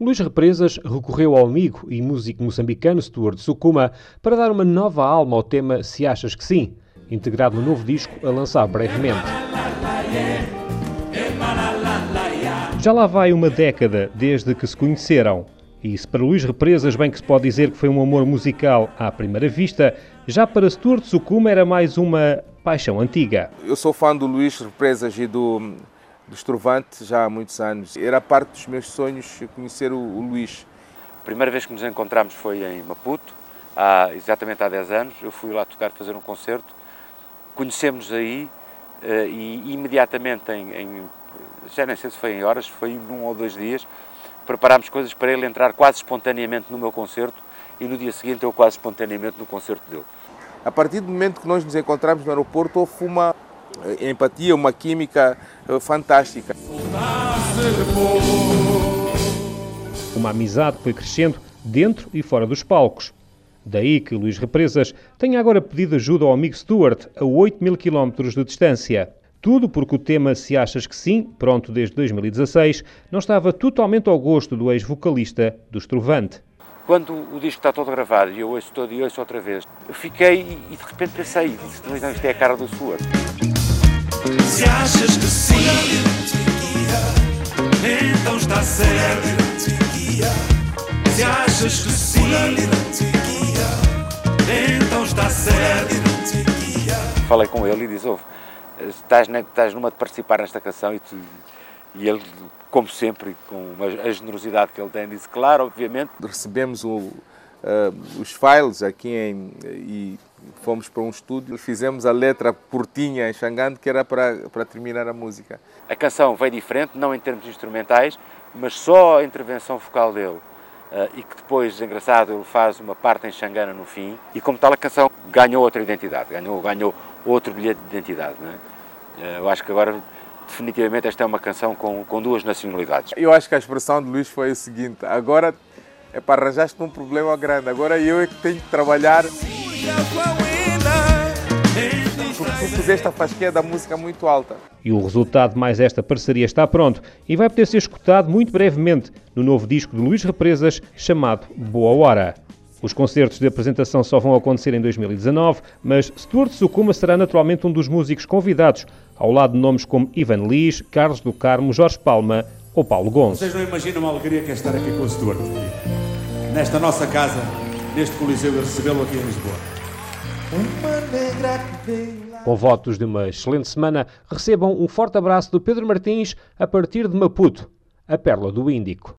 Luís Represas recorreu ao amigo e músico moçambicano Stuart Sukuma para dar uma nova alma ao tema Se Achas Que Sim, integrado no novo disco a lançar brevemente. Já lá vai uma década desde que se conheceram. E se para Luís Represas bem que se pode dizer que foi um amor musical à primeira vista, já para Stuart Sukuma era mais uma paixão antiga. Eu sou fã do Luís Represas e do do Estrovante já há muitos anos. Era parte dos meus sonhos conhecer o, o Luís. A primeira vez que nos encontramos foi em Maputo, há, exatamente há 10 anos. Eu fui lá tocar, fazer um concerto. Conhecemos aí uh, e imediatamente, em, em, já nem sei se foi em horas, foi num ou dois dias, preparámos coisas para ele entrar quase espontaneamente no meu concerto e no dia seguinte eu quase espontaneamente no concerto dele. A partir do momento que nós nos encontramos no aeroporto, houve uma eh, empatia, uma química eh, fantástica. Uma amizade que foi crescendo dentro e fora dos palcos. Daí que Luís Represas tenha agora pedido ajuda ao amigo Stuart a 8 mil quilómetros de distância. Tudo porque o tema Se Achas Que Sim, pronto desde 2016, não estava totalmente ao gosto do ex-vocalista do Estrovante. Quando o disco está todo gravado e eu ouço todo e ouço outra vez, eu fiquei e de repente pensei, não, isto é a cara do Stuart. Se achas que sim, então está certo. Se achas que sim, então está certo. Falei com ele e disse: Ouve, estás, estás numa de participar nesta canção e, tu, e ele, como sempre, com a generosidade que ele tem, disse: Claro, obviamente. Recebemos o uh, os files aqui em, e fomos para um estúdio, fizemos a letra curtinha em Xangande, que era para, para terminar a música. A canção veio diferente, não em termos instrumentais, mas só a intervenção vocal dele. Uh, e que depois, engraçado, ele faz uma parte em Xangana no fim, e como tal a canção ganhou outra identidade, ganhou, ganhou outro bilhete de identidade. Não é? Uh, eu acho que agora definitivamente esta é uma canção com, com duas nacionalidades. Eu acho que a expressão de Luís foi o seguinte: agora é para arranjar-te um problema grande. Agora eu é que tenho que trabalhar. A fasquia da música muito alta. E o resultado de mais esta parceria está pronto e vai poder ser escutado muito brevemente no novo disco de Luís Represas chamado Boa Hora. Os concertos de apresentação só vão acontecer em 2019, mas Stuart Sukuma será naturalmente um dos músicos convidados, ao lado de nomes como Ivan Lis, Carlos do Carmo, Jorge Palma ou Paulo Gonçalves. Vocês não imaginam a alegria que é estar aqui com o Stuart. Nesta nossa casa, neste Coliseu, e recebê-lo aqui em Lisboa. Com votos de uma excelente semana, recebam um forte abraço do Pedro Martins a partir de Maputo, a Pérola do Índico.